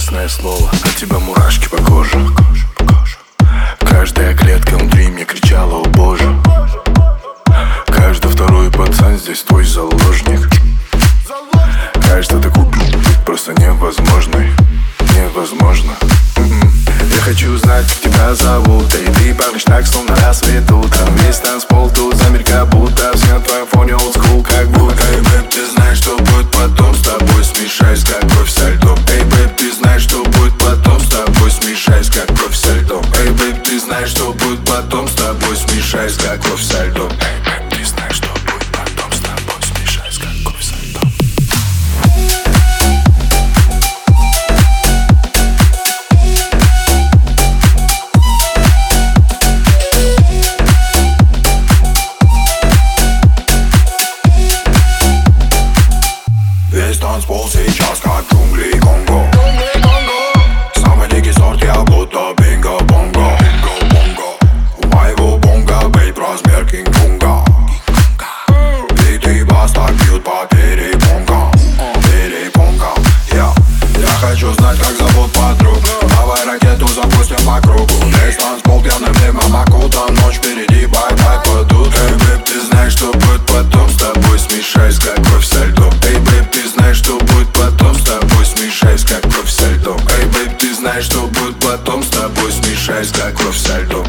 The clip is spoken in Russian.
честное слово. От тебя мурашки по коже. Каждая клетка внутри мне кричала, о боже! Каждый второй пацан здесь твой заложник. Кажется, ты купил просто невозможный Невозможно. Я хочу знать, как тебя зовут И ты пахнешь так, словно рассвет утром Весь танцпол тут замер, как будто Все на твоем фоне олдскул, как будто как кровь со льдом Эй, бэб, ты знаешь, что будет потом С тобой смешаюсь, как кровь со льдом Весь танцпол потом С тобой смешаюсь, как кровь со льдом. Эй, бэб, ты знаешь, что будет потом С тобой смешаюсь, как кровь со льдом